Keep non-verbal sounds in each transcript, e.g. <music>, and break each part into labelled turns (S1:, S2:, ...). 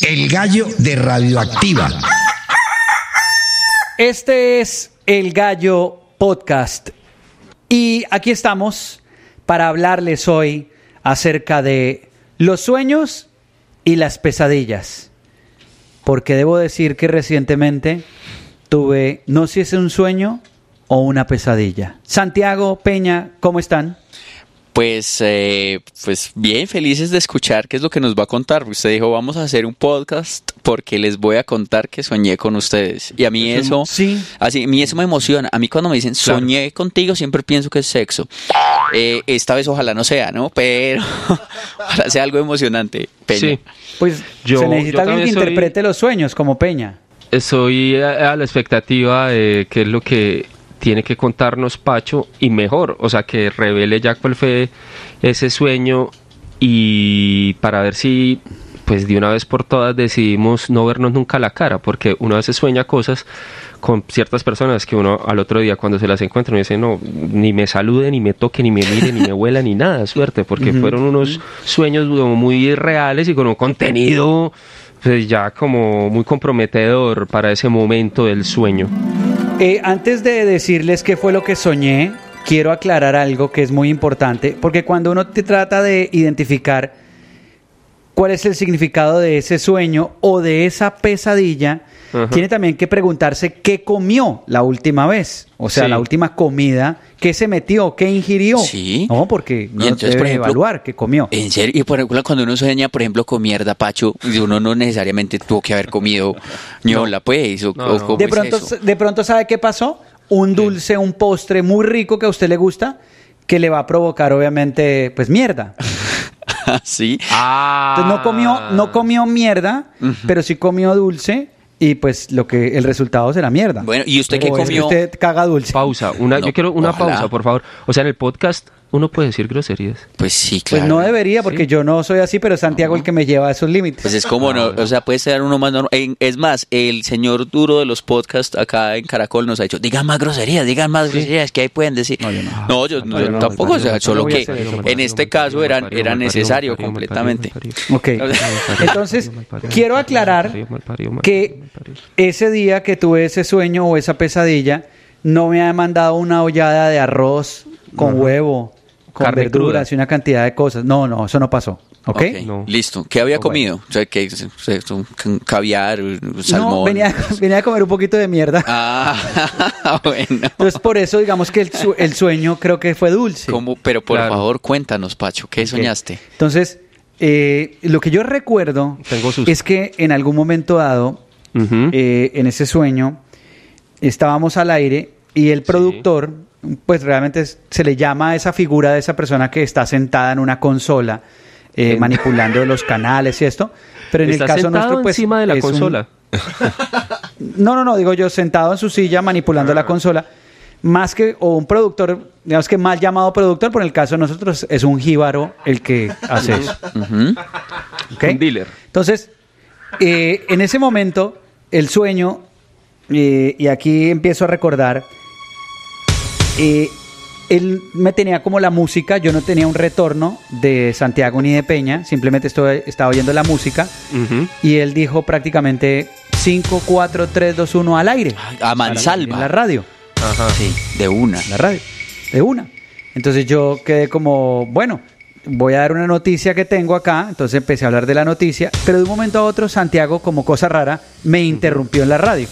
S1: El gallo de Radioactiva.
S2: Este es el Gallo Podcast. Y aquí estamos para hablarles hoy acerca de los sueños y las pesadillas. Porque debo decir que recientemente tuve, no sé si es un sueño o una pesadilla. Santiago, Peña, ¿cómo están?
S3: Pues, eh, pues bien, felices de escuchar qué es lo que nos va a contar. Usted dijo, vamos a hacer un podcast porque les voy a contar que soñé con ustedes. Y a mí eso,
S2: Sí.
S3: así, a mí eso me emociona. A mí cuando me dicen soñé contigo, siempre pienso que es sexo. Eh, esta vez ojalá no sea, ¿no? Pero <laughs> ojalá sea algo emocionante. Peña.
S4: Sí,
S2: Pues
S4: Yo-
S2: se necesita
S4: yo
S2: alguien que
S4: soy-
S2: interprete los sueños, como Peña.
S4: estoy a, a la expectativa de qué es lo que tiene que contarnos Pacho y mejor, o sea, que revele ya cuál fue ese sueño y para ver si pues de una vez por todas decidimos no vernos nunca la cara, porque uno a veces sueña cosas con ciertas personas que uno al otro día cuando se las encuentra uno dice no, ni me salude, ni me toque, ni me mire, ni me huela, ni nada, suerte, porque fueron unos sueños muy reales y con un contenido pues ya como muy comprometedor para ese momento del sueño.
S2: Eh, antes de decirles qué fue lo que soñé, quiero aclarar algo que es muy importante, porque cuando uno te trata de identificar cuál es el significado de ese sueño o de esa pesadilla,
S4: Ajá.
S2: tiene también que preguntarse qué comió la última vez, o sea,
S4: Sí.
S2: la última comida, qué se metió, qué ingirió.
S3: Sí.
S2: No, porque no
S3: entonces,
S2: debe
S3: por ejemplo,
S2: evaluar qué comió.
S3: En serio, y por ejemplo, cuando uno sueña, por ejemplo, con mierda, Pacho, uno no necesariamente tuvo que haber comido <laughs> ñola, pues, o,
S4: No,
S3: o
S4: no.
S3: cómo
S2: de
S3: es
S2: pronto,
S3: eso?
S2: de pronto sabe qué pasó, un dulce, un postre muy rico que a usted le gusta, que le va a provocar obviamente pues mierda. <laughs>
S3: sí.
S4: Ah.
S2: Entonces no comió, no comió mierda, pero sí comió dulce y pues lo que el resultado será mierda.
S3: Bueno, ¿y usted qué
S2: O es que
S3: comió?
S2: usted caga dulce.
S4: Pausa, una,
S3: No,
S4: yo quiero una
S3: ojalá.
S4: pausa, por favor. O sea, en el podcast uno puede decir groserías.
S3: Pues sí,
S2: Pues
S3: claro.
S2: no debería porque yo no soy así, pero es Santiago el que me lleva a esos límites.
S3: Pues es como, no, o sea, puede ser uno más normal. Es más, el señor duro de los podcasts acá en Caracol nos ha dicho, digan más groserías, digan más groserías, que ahí pueden decir. No, yo no. yo,
S2: No,
S3: yo
S2: no,
S3: tampoco, o sea,
S2: no
S3: solo que en este caso era, era necesario completamente.
S2: Ok. Entonces, quiero aclarar que ese día que tuve ese sueño o esa pesadilla, no me ha mandado una hollada de arroz con huevo, con
S4: Carne
S2: verduras
S4: cruda.
S2: y una cantidad de cosas. No, no, eso no pasó. ¿Ok?
S3: Ok,
S4: No.
S3: Listo. ¿Qué había comido? O sea, que un caviar, un salmón.
S2: No, venía, <laughs> venía a comer un poquito de mierda.
S3: Ah, <laughs> bueno.
S2: Entonces, por eso, digamos que el, su- el sueño creo que fue dulce.
S3: ¿Cómo? Pero por
S4: Claro.
S3: favor, cuéntanos, Pacho, ¿qué soñaste?
S2: Entonces, eh, lo que yo recuerdo
S4: Tengo
S2: es que en algún momento dado, eh, en ese sueño, estábamos al aire y el productor, pues realmente se le llama a esa figura de esa persona que está sentada en una consola, eh, manipulando los canales y esto. Pero en
S4: Está
S2: el caso nuestro, pues.
S4: encima de la
S2: un-
S4: consola. <laughs>
S2: No, no, no, digo yo sentado en su silla manipulando
S4: Ah.
S2: la consola. Más que, o un productor, digamos que mal llamado productor, pero en el caso de nosotros es un jíbaro el que hace eso.
S4: Un dealer.
S2: Entonces, eh, en ese momento, el sueño, eh, y aquí empiezo a recordar, eh, él me tenía como la música, yo no tenía un retorno de Santiago ni de Peña, simplemente estoy, estaba oyendo la música, y él dijo prácticamente 5, 4, 3, 2, 1 al aire.
S3: A mansalva.
S2: En la radio.
S4: Ajá.
S3: Sí, de una.
S2: en la radio, de una. Entonces yo quedé como, bueno, voy a dar una noticia que tengo acá, entonces empecé a hablar de la noticia, pero de un momento a otro Santiago, como cosa rara, me interrumpió en la radio.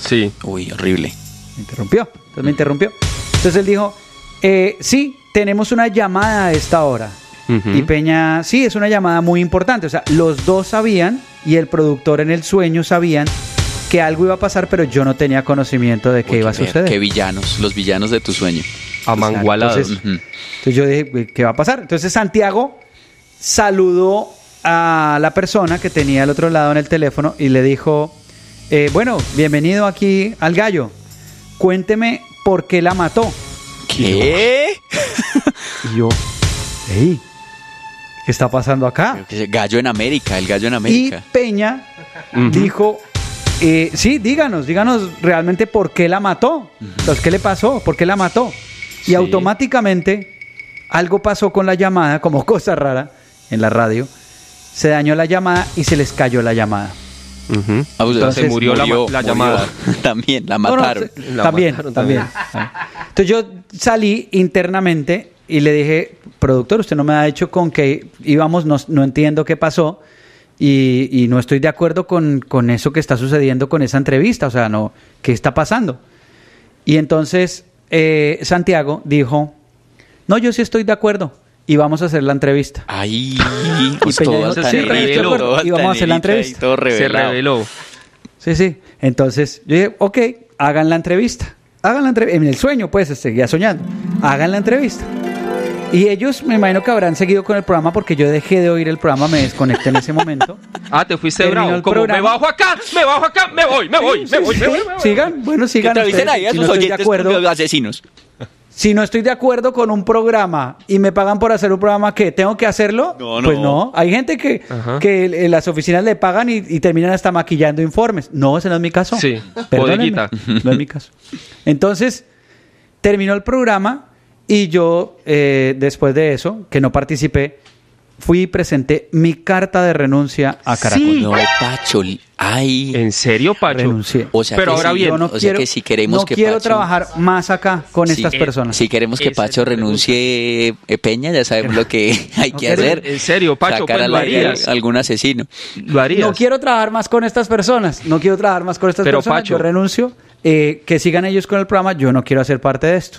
S4: Sí.
S3: Uy, horrible.
S2: Me interrumpió, entonces me interrumpió. Entonces él dijo, eh, sí, tenemos una llamada a esta hora. Y Peña, sí, es una llamada muy importante. O sea, los dos sabían y el productor en el sueño sabían que algo iba a pasar, pero yo no tenía conocimiento de qué
S3: Uy,
S2: iba a suceder.
S3: Qué villanos, los villanos de tu sueño.
S4: Amangualados.
S2: Entonces-
S3: Ujú.
S2: Entonces yo dije, ¿qué va a pasar? Entonces Santiago saludó a la persona que tenía al otro lado en el teléfono y le dijo, eh, bueno, bienvenido aquí al gallo. Cuénteme por qué la mató.
S3: ¿Qué?
S2: Y yo, <laughs> hey, ¿qué está pasando acá?
S3: Gallo en América, el gallo en
S2: Y
S3: América.
S2: Peña
S4: Ujú.
S2: dijo, eh, sí, díganos, díganos realmente por qué la mató. Entonces, ¿qué le pasó? ¿Por qué la mató? Y automáticamente algo pasó con la llamada, como <laughs> cosa rara en la radio. Se dañó la llamada y se les cayó la llamada.
S3: Ah, pues,
S2: entonces
S4: se murió, la, la llamada. <laughs>
S3: también, la
S2: No, no,
S3: mataron.
S2: se-
S4: La
S2: también,
S4: mataron
S2: también. Entonces yo salí internamente y le dije, productor, usted no me ha dicho con qué íbamos, no, no entiendo qué pasó y, y no estoy de acuerdo con, con eso que está sucediendo con esa entrevista, o sea, no, ¿qué está pasando? Y entonces eh, Santiago dijo, no, yo sí estoy de acuerdo y vamos a hacer la entrevista. <laughs> Y
S3: pues
S2: Peña
S3: todo
S2: dijo,
S4: "Sí, de acuerdo",
S3: todo
S2: y vamos a hacer la
S3: ahí,
S2: entrevista.
S3: todo
S4: Se reveló.
S2: Sí, sí. Entonces yo dije, ok, hagan la entrevista. Hagan la entrevista. En el sueño, pues, seguía soñando. Hagan la entrevista. Y ellos, me imagino que habrán seguido con el programa porque yo dejé de oír el programa, me desconecté en ese momento. <laughs>
S4: Ah, te fuiste
S2: Terminó
S4: bravo.
S2: el
S4: Como me bajo acá, me bajo acá, me voy, me voy, me voy, me voy. me voy.
S2: Sigan, bueno,
S3: Que
S2: sigan.
S3: entrevisten
S2: ustedes.
S3: ahí a
S2: Si
S3: sus
S2: no estoy de
S3: oyentes
S2: acuerdo,
S3: los asesinos.
S2: Si no estoy de acuerdo con un programa y me pagan por hacer un programa que tengo que hacerlo,
S3: No,
S2: pues
S3: no.
S2: Hay gente que, que en las oficinas le pagan y, y terminan hasta maquillando informes. No, ese no es mi caso.
S4: Sí,
S2: Perdónenme, no es mi caso. Entonces, terminó el programa y yo, eh, después de eso, que no participé, fui y presenté mi carta de renuncia a Caracol.
S4: Sí.
S3: No, Pacho. Ay.
S4: ¿En serio, Pacho?
S2: Renuncié.
S3: O sea
S4: Pero
S3: que
S4: ahora bien,
S2: no
S3: o sea
S2: quiero,
S3: que si queremos
S2: no
S3: que
S2: quiero
S3: Pacho-
S2: trabajar más acá con estas
S3: eh,
S2: personas.
S3: Si queremos que Pacho renuncie eh, Peña, ya sabemos lo que <laughs> hay
S2: No
S3: que
S2: quiero-
S3: hacer.
S4: en serio, Pacho,
S3: Sacar
S4: pues lo harías.
S3: algún asesino.
S4: Lo harías.
S2: No quiero trabajar más con estas personas. No quiero trabajar más con estas
S4: Pero,
S2: personas.
S4: Pacho.
S2: Yo renuncio. Eh, que sigan ellos con el programa. Yo no quiero hacer parte de esto.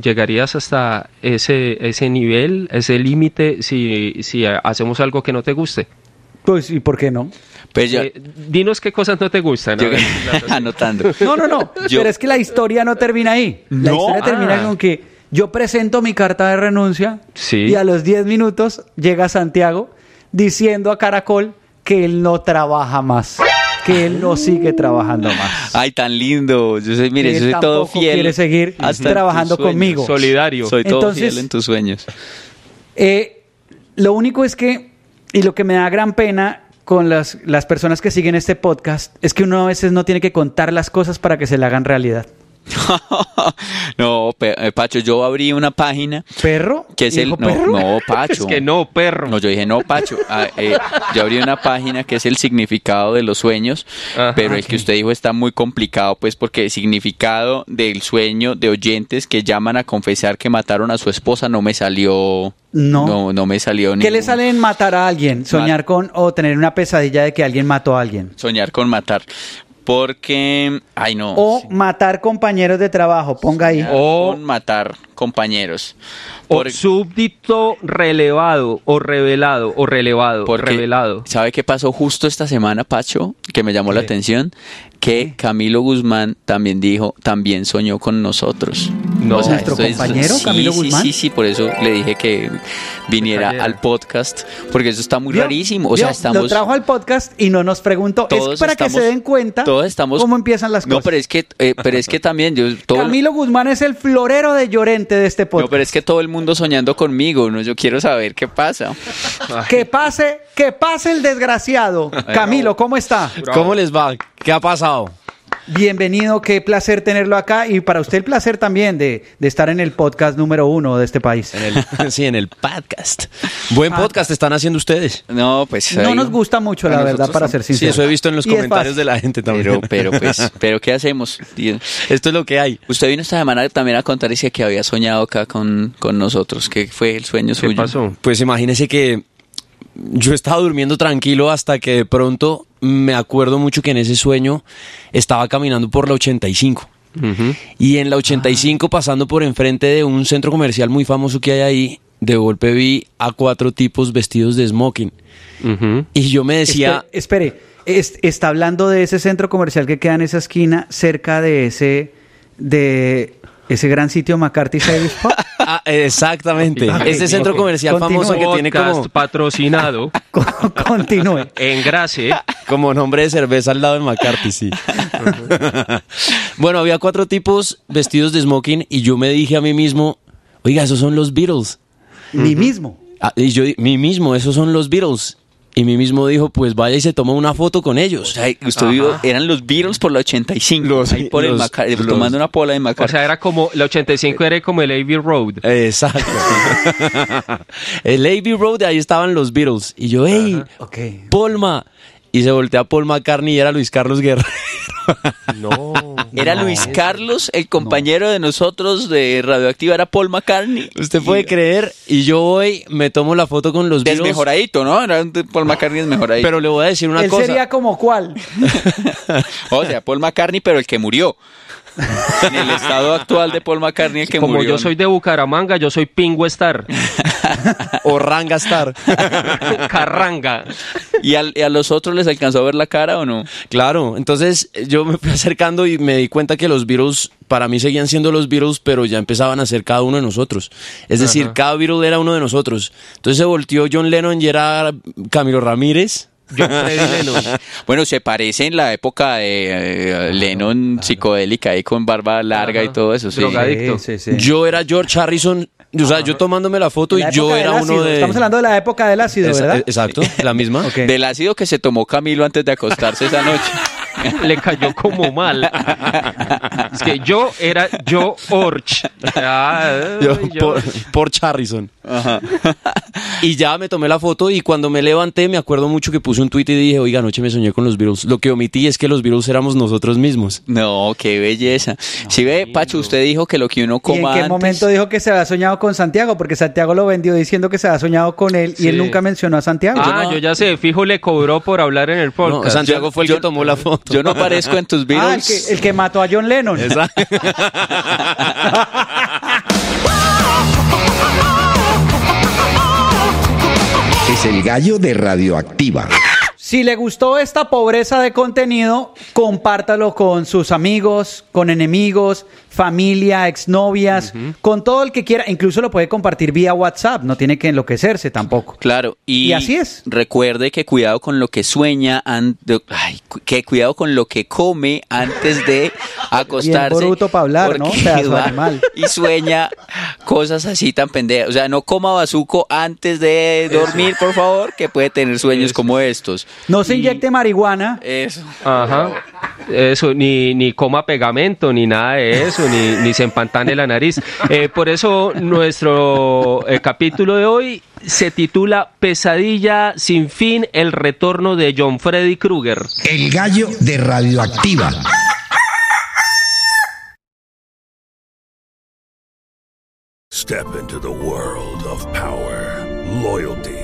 S4: llegarías hasta ese, ese nivel, ese límite, si, si hacemos algo que no te guste?
S2: Pues, ¿y por qué no?
S3: Pues yo,
S4: Eh, dinos qué cosas no te gustan.
S3: yo-
S4: ver, <laughs> claro, sí.
S3: anotando.
S2: No, no, no. <laughs>
S3: Yo-
S2: Pero es que la historia no termina ahí. La
S3: No.
S2: historia termina
S4: Ah.
S2: con que yo presento mi carta de renuncia
S4: Sí.
S2: y a los 10 minutos llega Santiago diciendo a Caracol que él no trabaja más. Que él no sigue trabajando más.
S3: Ay, tan lindo. Yo soy, mire,
S2: Que
S3: yo soy todo fiel.
S2: quiere seguir
S3: hasta
S2: trabajando conmigo.
S4: Solidario.
S3: Soy todo
S2: Entonces-
S3: fiel en tus sueños.
S2: Eh, lo único es que, y lo que me da gran pena con las, las personas que siguen este podcast, es que uno a veces no tiene que contar las cosas para que se le hagan realidad. <laughs>
S3: no, Pe- eh, Pacho, yo abrí una página
S2: ¿Perro?
S3: que es el...
S2: ¿Dijo
S3: No,
S2: perro?
S3: no, <laughs> Pacho.
S4: Es que no, perro.
S3: No, yo dije, no, Pacho. Ah, eh, yo abrí una página que es el significado de los sueños,
S4: Ajá.
S3: pero el que usted dijo está muy complicado, pues, porque el significado del sueño de oyentes que llaman a confesar que mataron a su esposa no me salió.
S2: No.
S3: No, no me salió
S2: ¿Qué le sale en matar a alguien? Soñar con o tener una pesadilla de que alguien mató a alguien.
S3: Soñar con matar. Porque. Ay, no.
S2: O
S3: sí.
S2: matar compañeros de trabajo, ponga ahí.
S4: O-
S3: matar. Compañeros.
S4: O
S3: Por-
S4: súbdito relevado, o revelado, o relevado,
S3: porque,
S4: revelado.
S3: ¿Sabe qué pasó justo esta semana, Pacho? Que me llamó la atención. Que Camilo Guzmán también dijo, también soñó con nosotros.
S4: No.
S2: ¿Nuestro compañero, Camilo
S3: sí,
S2: Guzmán?
S3: Sí, sí, por eso le dije que viniera al podcast, porque eso está muy
S2: ¿Vio?
S3: rarísimo. O sea,
S2: ¿Vio?
S3: estamos...
S2: Lo trajo al podcast y no nos preguntó.
S3: todos
S2: Es para
S3: estamos-
S2: que se den cuenta
S3: todos estamos,
S2: cómo empiezan las
S3: No,
S2: cosas.
S3: pero es que, eh, pero es que también yo... Todo,
S2: Camilo Guzmán es el florero de Llorente de este
S3: no,
S2: podcast.
S3: pero es que todo el mundo soñando conmigo, ¿no? Yo quiero saber qué pasa.
S2: Que pase, que pase el desgraciado. Camilo, ¿cómo está?
S5: ¿Cómo les va? ¿Qué ha pasado?
S2: Bienvenido, qué placer tenerlo acá y para usted el placer también de, de estar en el podcast número uno de este país.
S5: En el, <laughs> sí, en el podcast. Buen podcast están haciendo ustedes.
S3: No, pues...
S2: No
S3: ahí-
S2: nos gusta mucho, la verdad, para ser
S5: Sí,
S2: sincero.
S5: eso he visto en los
S2: Y
S5: comentarios de la gente también.
S3: Pero, pero pues, <laughs> pero ¿qué hacemos? tío?
S5: Esto es lo que hay.
S3: Usted vino esta semana también a contar y que había soñado acá con, con nosotros. ¿Qué fue el sueño
S4: ¿Qué
S3: suyo?
S4: pasó?
S5: Pues imagínese que yo estaba durmiendo tranquilo hasta que de pronto me acuerdo mucho que en ese sueño estaba caminando por la 85.
S4: Ujú.
S5: Y en la 85, pasando por enfrente de un centro comercial muy famoso que hay ahí, de golpe vi a cuatro tipos vestidos de smoking. Y yo me decía,
S2: Espere, espere, es- está hablando de ese centro comercial que queda en esa esquina cerca de ese de ese gran sitio McCarthy Service Pub. <laughs>
S5: Ah, exactamente.
S2: Ok,
S5: este centro comercial
S2: Continúe.
S5: famoso que tiene como,
S4: patrocinado <laughs>
S2: Con- Continúe.
S4: en Grace.
S5: como nombre de cerveza al lado de McCarthy, sí. <laughs> bueno, había cuatro tipos vestidos de smoking y yo me dije a mí mismo, oiga, esos son los Beatles.
S2: Mí mismo.
S5: Ah, y yo, mí mismo, esos son los Beatles. Y mí mismo dijo, pues vaya y se toma una foto con
S3: O
S5: ellos.
S3: sea, usted vio, eran los Beatles por la 85.
S5: Los-
S3: ahí por el
S5: los-
S3: Maca-
S5: los-
S3: tomando una pola de
S4: O
S3: Macar.
S4: sea, era como, la 85 era como el Abbey Road.
S5: Exacto. <laughs> el Abbey Road, ahí estaban los Beatles. Y yo, hey,
S2: Ok.
S5: Polma. Y se voltea a Paul McCartney y era Luis Carlos Guerra.
S4: No. <laughs>
S3: era Luis Carlos, el compañero de nosotros de Radioactiva, era Paul McCartney.
S5: Usted puede creer. Y yo voy, me tomo la foto con los Beatles.
S3: Desmejoradito, ¿no? Era Paul McCartney desmejoradito.
S5: Pero le voy a decir una
S2: Él
S5: cosa.
S2: sería como cuál. <laughs>
S3: O sea, Paul McCartney, pero el que murió. En el estado actual de Paul McCartney, el que
S4: Como
S3: murió.
S4: yo soy de Bucaramanga, yo soy Pingo Star. <laughs>
S5: O Ranga Star.
S4: Carranga.
S3: ¿Y, al- y a los otros les alcanzó a ver la cara o no?
S5: Claro, entonces yo me fui <laughs> acercando y me di cuenta que los Beatles para mí seguían siendo los Beatles, pero ya empezaban a ser cada uno de nosotros. Es decir, cada Beatle era uno de nosotros. Entonces se volteó John Lennon y era Camilo Ramírez.
S4: John Freddy <laughs> Lennon.
S3: Bueno, se parece en la época de eh, Lennon psicodélica ahí con barba larga y todo eso. Sí.
S4: Drogadicto.
S2: Sí, sí, sí.
S5: Yo era George Harrison. O sea, yo tomándome la foto y yo era uno de...
S2: Estamos hablando de la época del ácido,
S5: Esa-
S2: ¿verdad?
S5: Exacto, la misma.
S3: Del ácido que se tomó Camilo antes de acostarse esa noche. <laughs>
S4: Le cayó como mal. Es que yo era <laughs> yo Orch. Ah,
S5: Yo,
S4: yo-
S5: por, por Harrison. Y ya me tomé la foto y cuando me levanté me acuerdo mucho que puse un tweet y dije, oiga, anoche me soñé con los Beatles. Lo que omití es que los Beatles éramos nosotros mismos.
S3: No, qué belleza. Si ve, Pacho, usted dijo que lo que uno
S2: ¿Y en
S3: coma
S2: qué
S3: antes-
S2: momento dijo que se había soñado con Santiago? Porque Santiago lo vendió diciendo que se había soñado con él y él nunca mencionó a Santiago.
S4: Ah, yo ya sé, fijo le cobró por hablar en el
S5: No,
S4: podcast.
S5: Santiago
S3: Yo-
S5: fue el
S3: yo-
S5: que tomó la foto.
S3: Yo no aparezco en tus
S2: Ah, el que, el que mató a John Lennon. <laughs>
S1: Es el gallo de Radioactiva.
S2: Si le gustó esta pobreza de contenido, compártalo con sus amigos, con enemigos, familia, exnovias, con todo el que quiera. Incluso lo puede compartir vía WhatsApp, no tiene que enloquecerse tampoco.
S3: Claro, y,
S2: Y así es.
S3: Recuerde que cuidado con lo que sueña, ay, que cuidado con lo que come antes de <laughs> acostarse.
S2: Bien bruto pa' hablar, ¿no? animal.
S3: Y sueña cosas así tan pendejas. O sea, no coma bazuco antes de dormir, por favor, que puede tener sueños como estos.
S2: No se inyecte marihuana.
S3: Eso.
S4: Ajá. Eso, ni, ni coma pegamento, ni nada de eso, ni, ni se empantane la nariz. Eh, por eso nuestro eh, capítulo de hoy se titula Pesadilla sin fin, el retorno de John Freddy Krueger.
S1: El gallo de Radioactiva.
S6: Step into the world of power, loyalty,